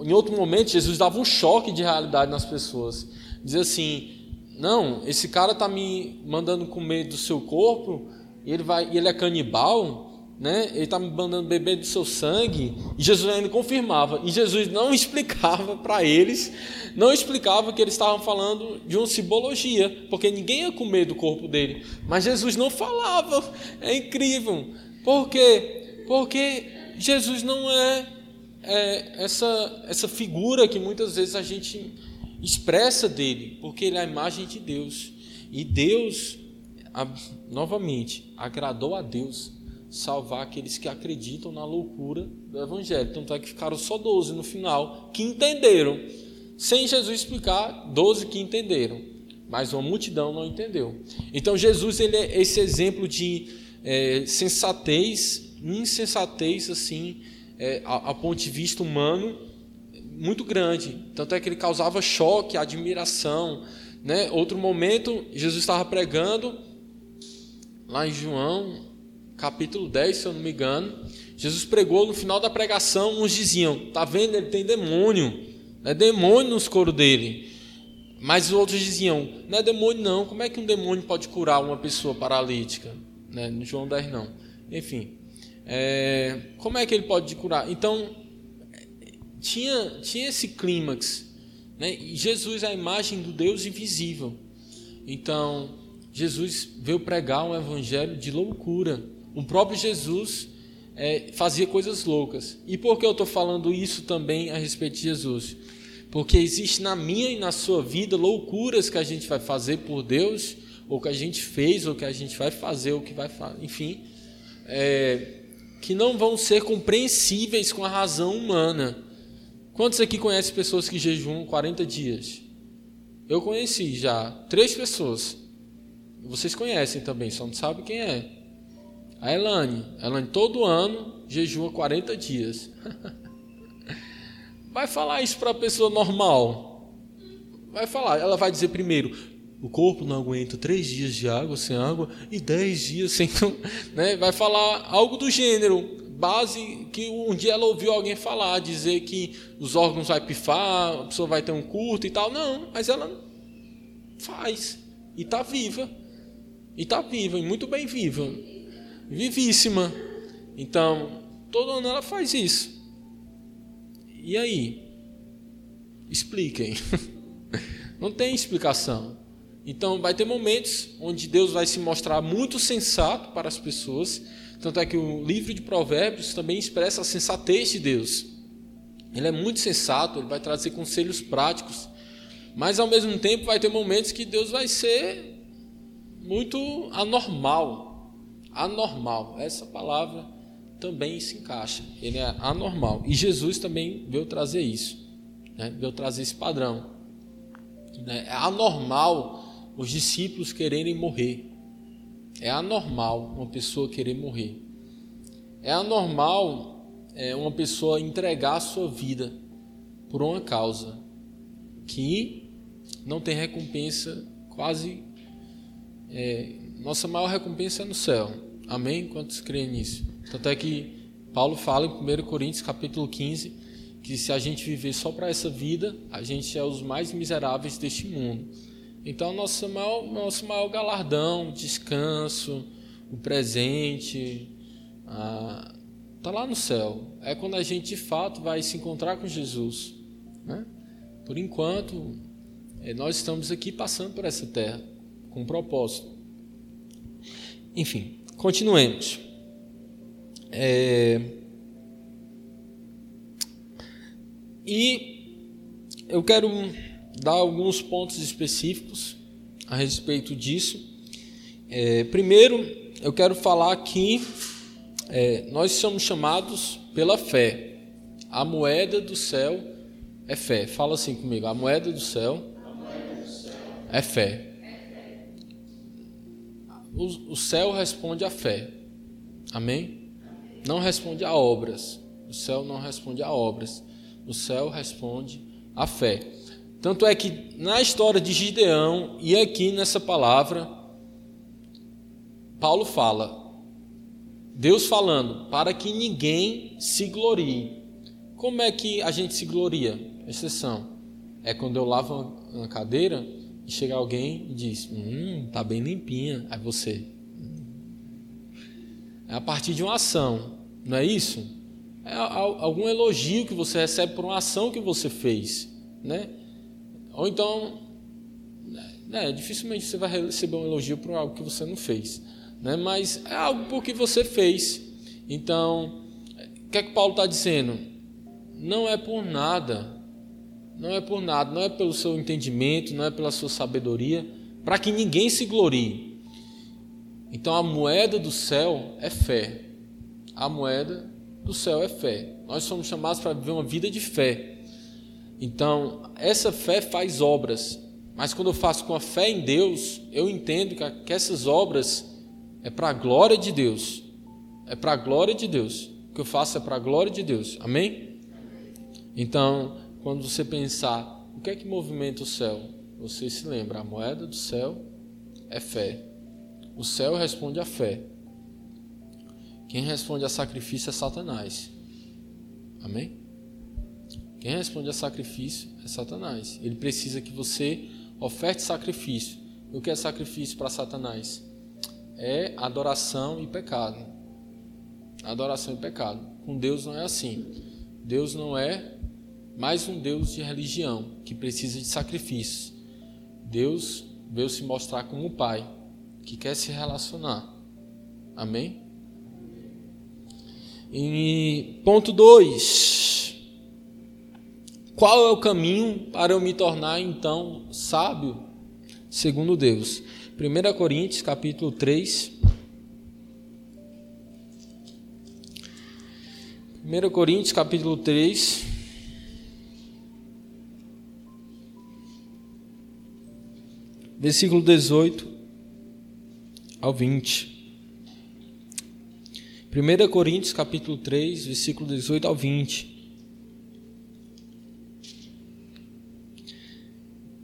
Em outro momento, Jesus dava um choque de realidade nas pessoas. Dizia assim: Não, esse cara está me mandando comer do seu corpo, e ele, vai, ele é canibal, né? ele está me mandando beber do seu sangue, e Jesus ainda confirmava, e Jesus não explicava para eles, não explicava que eles estavam falando de uma simbologia, porque ninguém ia comer do corpo dele, mas Jesus não falava, é incrível, por quê? Porque Jesus não é, é essa, essa figura que muitas vezes a gente expressa dele, porque ele é a imagem de Deus, e Deus, novamente, agradou a Deus salvar aqueles que acreditam na loucura do Evangelho. Tanto é que ficaram só 12 no final que entenderam. Sem Jesus explicar, 12 que entenderam. Mas uma multidão não entendeu. Então Jesus ele é esse exemplo de é, sensatez, insensatez assim, é, a, a ponto de vista humano, muito grande. Tanto é que ele causava choque, admiração. Né? Outro momento, Jesus estava pregando lá em João, capítulo 10, se eu não me engano, Jesus pregou no final da pregação, uns diziam: "Tá vendo? Ele tem demônio. É demônio nos coros dele". Mas os outros diziam: "Não é demônio não. Como é que um demônio pode curar uma pessoa paralítica?", né? No João 10 não. Enfim, é, como é que ele pode curar? Então, tinha tinha esse clímax, né? E Jesus é a imagem do Deus invisível. Então, Jesus veio pregar um evangelho de loucura o próprio Jesus é, fazia coisas loucas. E por que eu estou falando isso também a respeito de Jesus? Porque existe na minha e na sua vida loucuras que a gente vai fazer por Deus, ou que a gente fez, ou que a gente vai fazer, ou que vai fazer, enfim, é, que não vão ser compreensíveis com a razão humana. Quantos aqui conhecem pessoas que jejuam 40 dias? Eu conheci já três pessoas. Vocês conhecem também, só não sabem quem é. A Elane, a Elane todo ano jejua 40 dias. Vai falar isso para a pessoa normal? Vai falar, ela vai dizer primeiro, o corpo não aguenta três dias de água sem água e dez dias sem. Né? Vai falar algo do gênero, base que um dia ela ouviu alguém falar, dizer que os órgãos vai pifar, a pessoa vai ter um curto e tal. Não, mas ela faz. E está viva. E está viva, e muito bem viva vivíssima. Então, todo ano ela faz isso. E aí? Expliquem. Não tem explicação. Então, vai ter momentos onde Deus vai se mostrar muito sensato para as pessoas. Tanto é que o livro de Provérbios também expressa a sensatez de Deus. Ele é muito sensato, ele vai trazer conselhos práticos. Mas, ao mesmo tempo, vai ter momentos que Deus vai ser muito anormal anormal. Essa palavra também se encaixa. Ele é anormal. E Jesus também veio trazer isso. Né? Veio trazer esse padrão. É anormal os discípulos quererem morrer. É anormal uma pessoa querer morrer. É anormal é, uma pessoa entregar a sua vida por uma causa que não tem recompensa quase é, nossa maior recompensa é no céu. Amém? Quantos creem nisso? Tanto é que Paulo fala em 1 Coríntios capítulo 15 que se a gente viver só para essa vida, a gente é os mais miseráveis deste mundo. Então, nosso maior, nosso maior galardão, descanso, o presente, está lá no céu. É quando a gente de fato vai se encontrar com Jesus. Né? Por enquanto, eh, nós estamos aqui passando por essa terra com um propósito. Enfim, continuemos. É... E eu quero dar alguns pontos específicos a respeito disso. É, primeiro, eu quero falar que é, nós somos chamados pela fé. A moeda do céu é fé. Fala assim comigo: a moeda do céu, moeda do céu é fé o, o céu responde à fé. Amém? Não responde a obras. O céu não responde a obras. O céu responde à fé. Tanto é que na história de Gideão e aqui nessa palavra, Paulo fala, Deus falando, para que ninguém se glorie. Como é que a gente se gloria? Exceção. É quando eu lavo uma cadeira e chega alguém e diz: Hum, tá bem limpinha. Aí você. Hum. É a partir de uma ação, não é isso? É algum elogio que você recebe por uma ação que você fez, né? Ou então, né, dificilmente você vai receber um elogio por algo que você não fez, né? Mas é algo porque você fez. Então, o que é que Paulo está dizendo? Não é por nada não é por nada, não é pelo seu entendimento, não é pela sua sabedoria, para que ninguém se glorie. Então a moeda do céu é fé. A moeda do céu é fé. Nós somos chamados para viver uma vida de fé. Então, essa fé faz obras, mas quando eu faço com a fé em Deus, eu entendo que essas obras é para a glória de Deus. É para a glória de Deus. O que eu faço é para a glória de Deus. Amém? Então, quando você pensar o que é que movimenta o céu, você se lembra, a moeda do céu é fé. O céu responde à fé. Quem responde a sacrifício é Satanás. Amém? Quem responde a sacrifício é Satanás. Ele precisa que você oferte sacrifício. O que é sacrifício para Satanás? É adoração e pecado. Adoração e pecado. Com Deus não é assim. Deus não é mais um Deus de religião que precisa de sacrifícios. Deus veio se mostrar como o Pai que quer se relacionar. Amém? E ponto 2. Qual é o caminho para eu me tornar então sábio segundo Deus? 1 Coríntios capítulo 3. 1 Coríntios capítulo 3. versículo 18 ao 20. 1 Coríntios capítulo 3, versículo 18 ao 20.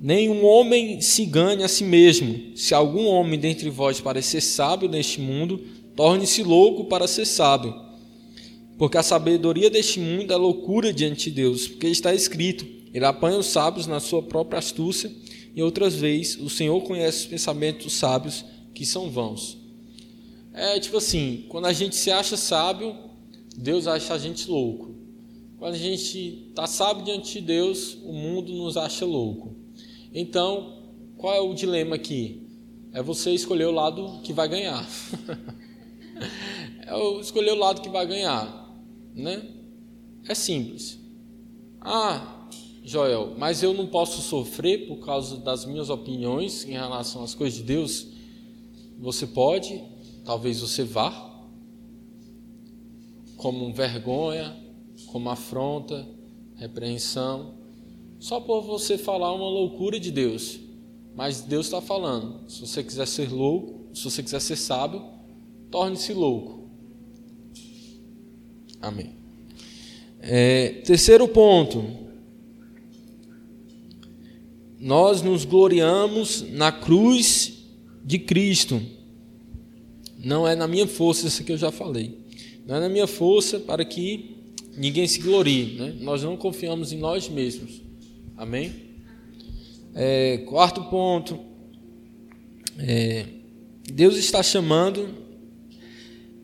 Nenhum homem se ganhe a si mesmo. Se algum homem dentre vós parecer sábio neste mundo, torne-se louco para ser sábio. Porque a sabedoria deste mundo é loucura diante de Deus, porque está escrito: Ele apanha os sábios na sua própria astúcia e outras vezes o Senhor conhece os pensamentos sábios que são vãos. É tipo assim, quando a gente se acha sábio, Deus acha a gente louco. Quando a gente está sábio diante de Deus, o mundo nos acha louco. Então, qual é o dilema aqui? É você escolher o lado que vai ganhar. é escolher o lado que vai ganhar, né? É simples. Ah, Joel, mas eu não posso sofrer por causa das minhas opiniões em relação às coisas de Deus. Você pode, talvez você vá, como vergonha, como afronta, repreensão, só por você falar uma loucura de Deus. Mas Deus está falando: se você quiser ser louco, se você quiser ser sábio, torne-se louco. Amém. É, terceiro ponto nós nos gloriamos na cruz de Cristo. Não é na minha força, isso que eu já falei. Não é na minha força para que ninguém se glorie. Né? Nós não confiamos em nós mesmos. Amém? É, quarto ponto. É, Deus está chamando,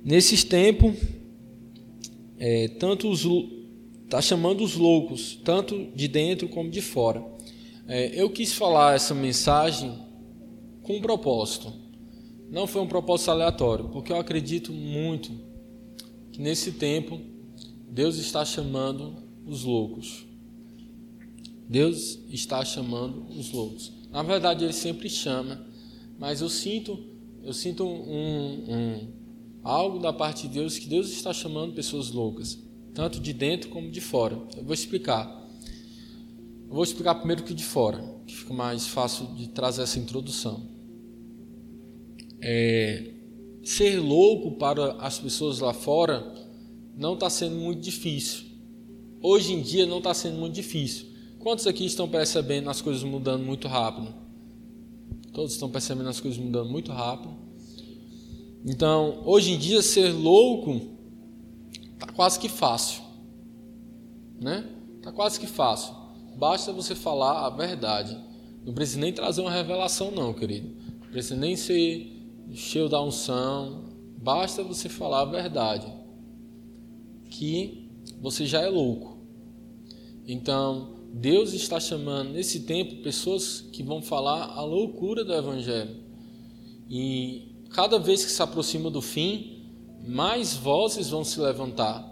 nesses tempos, é, tanto os, está chamando os loucos, tanto de dentro como de fora. É, eu quis falar essa mensagem com um propósito. Não foi um propósito aleatório, porque eu acredito muito que nesse tempo Deus está chamando os loucos. Deus está chamando os loucos. Na verdade, Ele sempre chama, mas eu sinto, eu sinto um, um, algo da parte de Deus que Deus está chamando pessoas loucas, tanto de dentro como de fora. Eu vou explicar. Eu vou explicar primeiro que de fora, que fica mais fácil de trazer essa introdução. É, ser louco para as pessoas lá fora não está sendo muito difícil. Hoje em dia não está sendo muito difícil. Quantos aqui estão percebendo as coisas mudando muito rápido? Todos estão percebendo as coisas mudando muito rápido. Então, hoje em dia, ser louco está quase que fácil. Né? Está quase que fácil. Basta você falar a verdade. Não precisa nem trazer uma revelação, não, querido. Não precisa nem ser cheio da unção. Basta você falar a verdade. Que você já é louco. Então, Deus está chamando nesse tempo pessoas que vão falar a loucura do Evangelho. E cada vez que se aproxima do fim, mais vozes vão se levantar.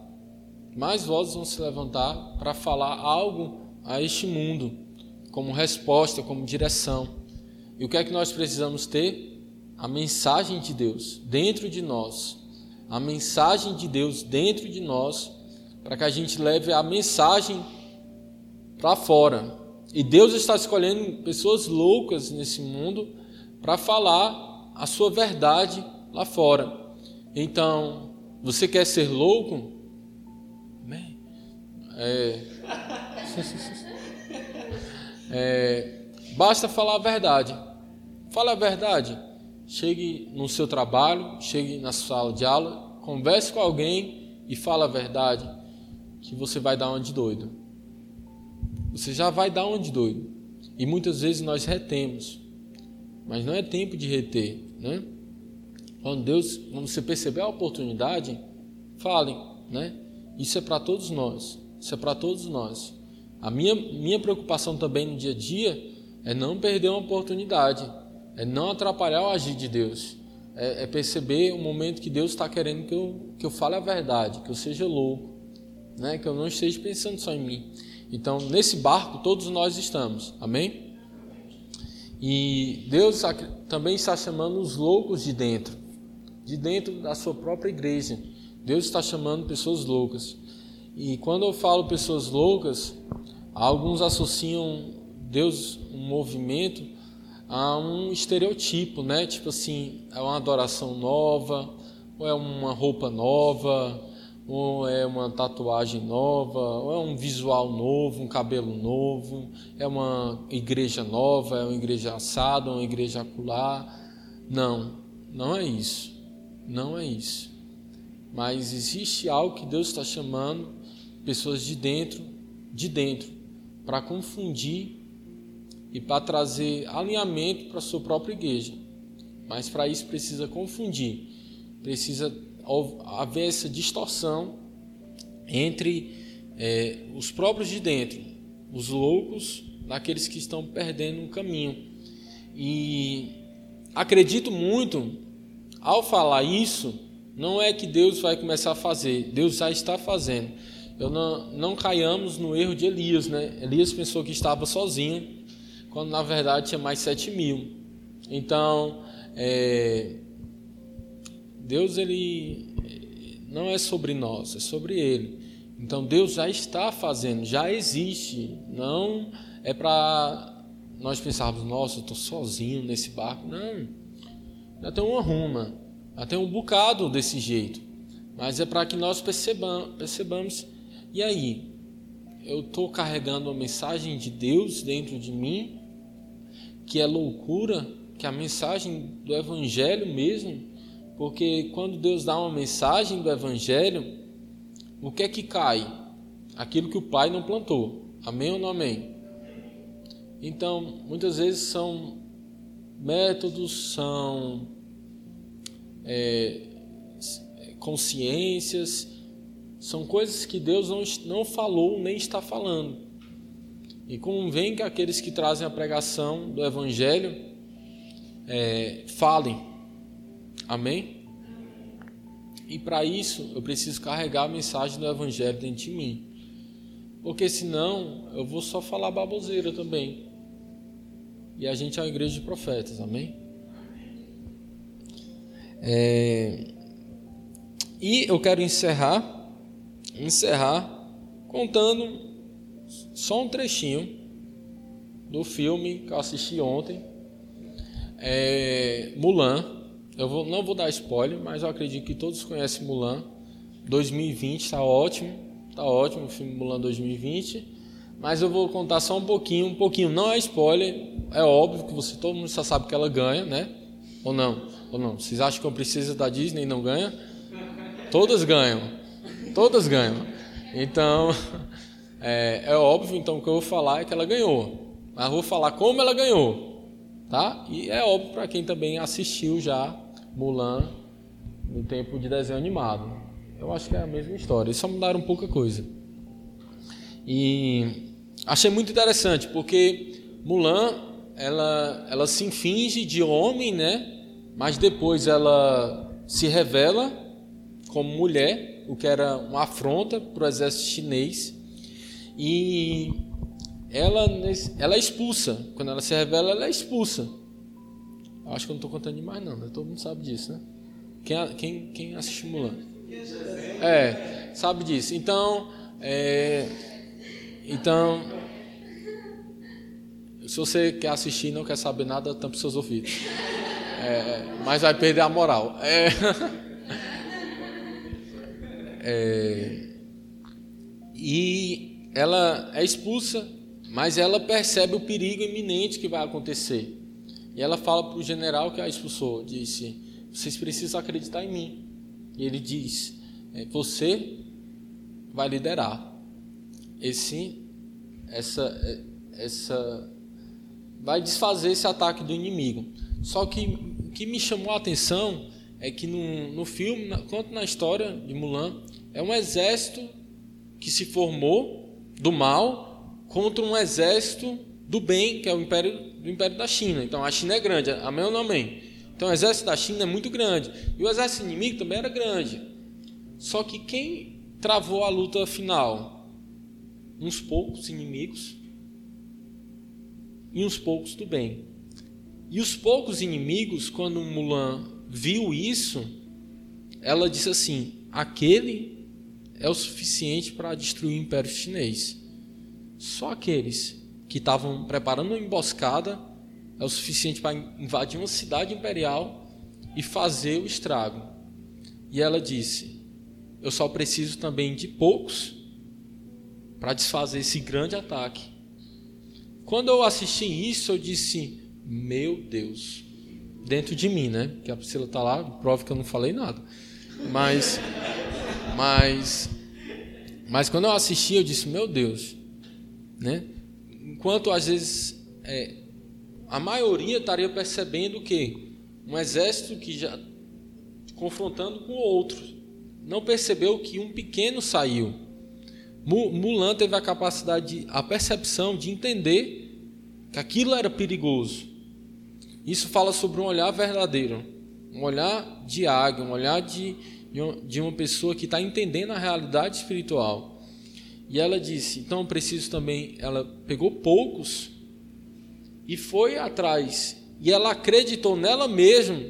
Mais vozes vão se levantar para falar algo a este mundo, como resposta, como direção. E o que é que nós precisamos ter? A mensagem de Deus dentro de nós. A mensagem de Deus dentro de nós, para que a gente leve a mensagem para fora. E Deus está escolhendo pessoas loucas nesse mundo para falar a sua verdade lá fora. Então, você quer ser louco? É, é, basta falar a verdade. Fala a verdade. Chegue no seu trabalho, chegue na sala de aula, converse com alguém e fala a verdade, que você vai dar uma de doido. Você já vai dar onde doido. E muitas vezes nós retemos. Mas não é tempo de reter, né? Quando Deus, quando você perceber a oportunidade, fale, né? Isso é para todos nós. Isso é para todos nós. A minha, minha preocupação também no dia a dia é não perder uma oportunidade, é não atrapalhar o agir de Deus, é, é perceber o momento que Deus está querendo que eu, que eu fale a verdade, que eu seja louco, né? que eu não esteja pensando só em mim. Então, nesse barco, todos nós estamos. Amém? E Deus também está chamando os loucos de dentro, de dentro da sua própria igreja. Deus está chamando pessoas loucas. E quando eu falo pessoas loucas, alguns associam Deus, um movimento, a um estereotipo, né? Tipo assim, é uma adoração nova, ou é uma roupa nova, ou é uma tatuagem nova, ou é um visual novo, um cabelo novo, é uma igreja nova, é uma igreja assada, uma igreja acular. Não, não é isso. Não é isso. Mas existe algo que Deus está chamando pessoas de dentro, de dentro, para confundir e para trazer alinhamento para a sua própria igreja. Mas para isso precisa confundir, precisa haver essa distorção entre é, os próprios de dentro, os loucos, daqueles que estão perdendo um caminho. E acredito muito, ao falar isso, não é que Deus vai começar a fazer, Deus já está fazendo. Eu não, não caiamos no erro de Elias, né? Elias pensou que estava sozinho, quando na verdade tinha mais sete mil. Então, é, Deus ele não é sobre nós, é sobre ele. Então Deus já está fazendo, já existe. Não é para nós pensarmos, nossa, eu estou sozinho nesse barco. Não. Já tem uma ruma, já tem um bocado desse jeito. Mas é para que nós percebamos, percebamos. E aí? Eu estou carregando a mensagem de Deus dentro de mim, que é loucura, que é a mensagem do Evangelho mesmo porque quando Deus dá uma mensagem do Evangelho, o que é que cai? Aquilo que o Pai não plantou. Amém ou não amém? Então, muitas vezes são métodos, são é, consciências, são coisas que Deus não, não falou nem está falando. E convém que aqueles que trazem a pregação do Evangelho é, falem Amém? E para isso eu preciso carregar a mensagem do Evangelho dentro de mim. Porque senão eu vou só falar baboseira também. E a gente é uma igreja de profetas, amém? É... E eu quero encerrar, encerrar contando só um trechinho do filme que eu assisti ontem, é... Mulan. Eu vou, não vou dar spoiler, mas eu acredito que todos conhecem Mulan. 2020 está ótimo, está ótimo o filme Mulan 2020. mas eu vou contar só um pouquinho, um pouquinho. Não é spoiler, é óbvio que você todo mundo já sabe que ela ganha, né? Ou não? Ou não? Vocês acham que a princesa da Disney não ganha? Todas ganham. Todas ganham. Então, é, é óbvio, então o que eu vou falar é que ela ganhou. Mas eu vou falar como ela ganhou, tá? E é óbvio para quem também assistiu já Mulan no tempo de desenho animado. Eu acho que é a mesma história, só mudaram pouca coisa. E achei muito interessante, porque Mulan, ela, ela se finge de homem, né? Mas depois ela se revela como mulher, o que era uma afronta para o exército chinês. E ela, ela é expulsa. Quando ela se revela, ela é expulsa. Acho que eu não estou contando demais, não. Né? Todo mundo sabe disso, né? Quem, quem, quem assiste Mulan? É, sabe disso. Então, é, então, se você quer assistir e não quer saber nada, tampe seus ouvidos. É, mas vai perder a moral. É, é, e ela é expulsa, mas ela percebe o perigo iminente que vai acontecer. E ela fala para o general que a expulsou, disse: "Vocês precisam acreditar em mim". E ele diz: é, "Você vai liderar esse essa essa vai desfazer esse ataque do inimigo. Só que o que me chamou a atenção é que no, no filme, quanto na história de Mulan, é um exército que se formou do mal contra um exército do bem, que é o império do império da China. Então a China é grande, amém ou não amém? Então o exército da China é muito grande e o exército inimigo também era grande. Só que quem travou a luta final? uns poucos inimigos e uns poucos do bem. E os poucos inimigos, quando Mulan viu isso, ela disse assim: aquele é o suficiente para destruir o Império Chinês. Só aqueles que estavam preparando uma emboscada é o suficiente para invadir uma cidade imperial e fazer o estrago. E ela disse: Eu só preciso também de poucos para desfazer esse grande ataque. Quando eu assisti isso, eu disse: Meu Deus, dentro de mim, né? Que a Priscila está lá, prova que eu não falei nada. Mas, mas, mas quando eu assisti, eu disse: Meu Deus, né? Enquanto às vezes é, a maioria estaria percebendo que um exército que já confrontando com outro não percebeu que um pequeno saiu Mulan teve a capacidade, de, a percepção de entender que aquilo era perigoso. Isso fala sobre um olhar verdadeiro, um olhar de águia, um olhar de, de uma pessoa que está entendendo a realidade espiritual. E ela disse: então preciso também. Ela pegou poucos e foi atrás. E ela acreditou nela mesma,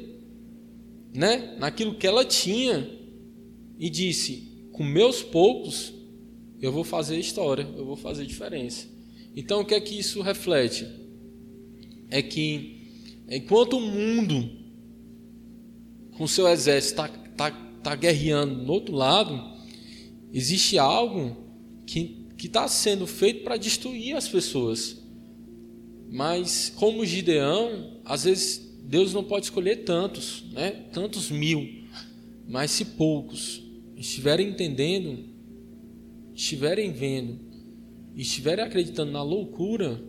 né? naquilo que ela tinha, e disse: com meus poucos eu vou fazer história, eu vou fazer diferença. Então, o que é que isso reflete? É que enquanto o mundo, com seu exército, está tá, tá guerreando no outro lado, existe algo que está sendo feito para destruir as pessoas. Mas, como Gideão, às vezes Deus não pode escolher tantos, né? tantos mil, mas se poucos estiverem entendendo estiverem vendo e estiverem acreditando na loucura,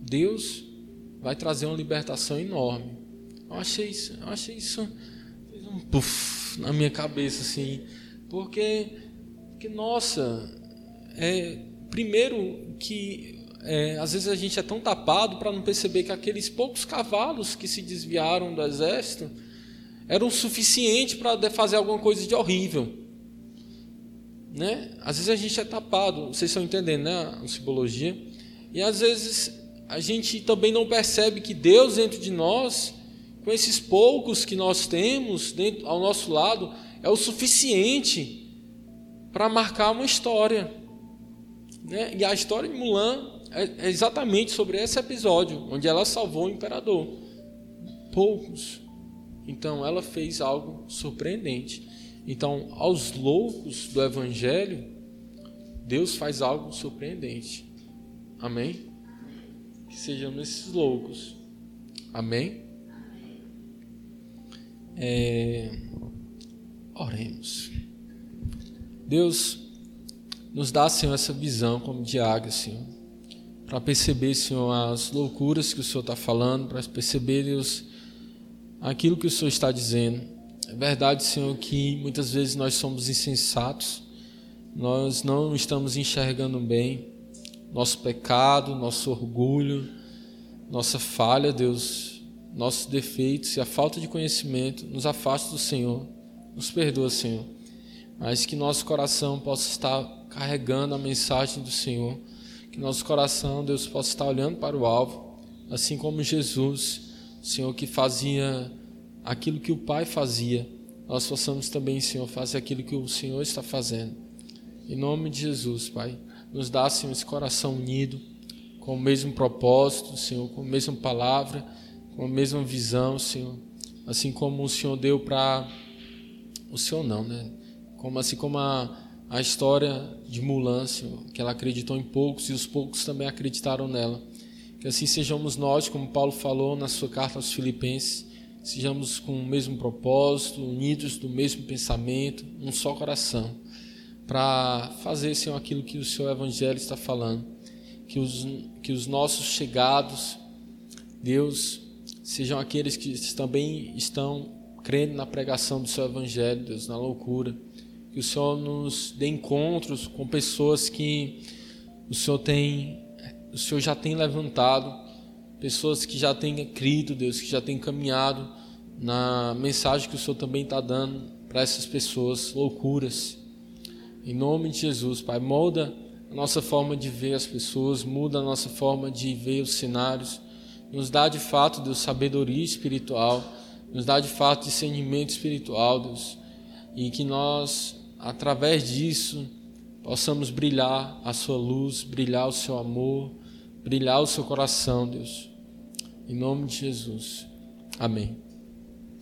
Deus vai trazer uma libertação enorme. Eu achei isso, eu achei isso um puff na minha cabeça assim, porque, que nossa, é, primeiro que é, às vezes a gente é tão tapado para não perceber que aqueles poucos cavalos que se desviaram do exército eram suficientes para fazer alguma coisa de horrível né? Às vezes a gente é tapado, vocês estão entendendo, né? A simbologia. E às vezes a gente também não percebe que Deus dentro de nós, com esses poucos que nós temos dentro, ao nosso lado, é o suficiente para marcar uma história. Né? E a história de Mulan é exatamente sobre esse episódio, onde ela salvou o imperador. Poucos. Então ela fez algo surpreendente. Então, aos loucos do Evangelho, Deus faz algo surpreendente. Amém? Que sejamos esses loucos. Amém? É... Oremos. Deus, nos dá, Senhor, essa visão como de águia, Senhor, para perceber, Senhor, as loucuras que o Senhor está falando, para perceber, Deus, aquilo que o Senhor está dizendo. É verdade, Senhor, que muitas vezes nós somos insensatos, nós não estamos enxergando bem nosso pecado, nosso orgulho, nossa falha, Deus, nossos defeitos e a falta de conhecimento nos afasta do Senhor. Nos perdoa, Senhor. Mas que nosso coração possa estar carregando a mensagem do Senhor. Que nosso coração, Deus, possa estar olhando para o alvo, assim como Jesus, Senhor, que fazia aquilo que o Pai fazia. Nós possamos também, Senhor, fazer aquilo que o Senhor está fazendo. Em nome de Jesus, Pai, nos dá, Senhor, esse coração unido com o mesmo propósito, Senhor, com a mesma palavra, com a mesma visão, Senhor. Assim como o Senhor deu para. O Senhor não, né? Como, assim como a, a história de Mulan, Senhor, que ela acreditou em poucos e os poucos também acreditaram nela. Que assim sejamos nós, como Paulo falou na sua carta aos Filipenses, sejamos com o mesmo propósito, unidos do mesmo pensamento, um só coração, para fazer, Senhor, aquilo que o seu Evangelho está falando que os, que os nossos chegados, Deus, sejam aqueles que também estão crendo na pregação do seu Evangelho, Deus, na loucura. Que o Senhor nos dê encontros com pessoas que o Senhor tem, o Senhor já tem levantado, pessoas que já têm crido, Deus, que já têm caminhado na mensagem que o Senhor também está dando para essas pessoas, loucuras. Em nome de Jesus, Pai, molda a nossa forma de ver as pessoas, muda a nossa forma de ver os cenários, nos dá de fato, Deus, sabedoria espiritual, nos dá de fato discernimento espiritual, Deus, e que nós, através disso, possamos brilhar a Sua luz, brilhar o Seu amor, brilhar o Seu coração, Deus. Em nome de Jesus. Amém.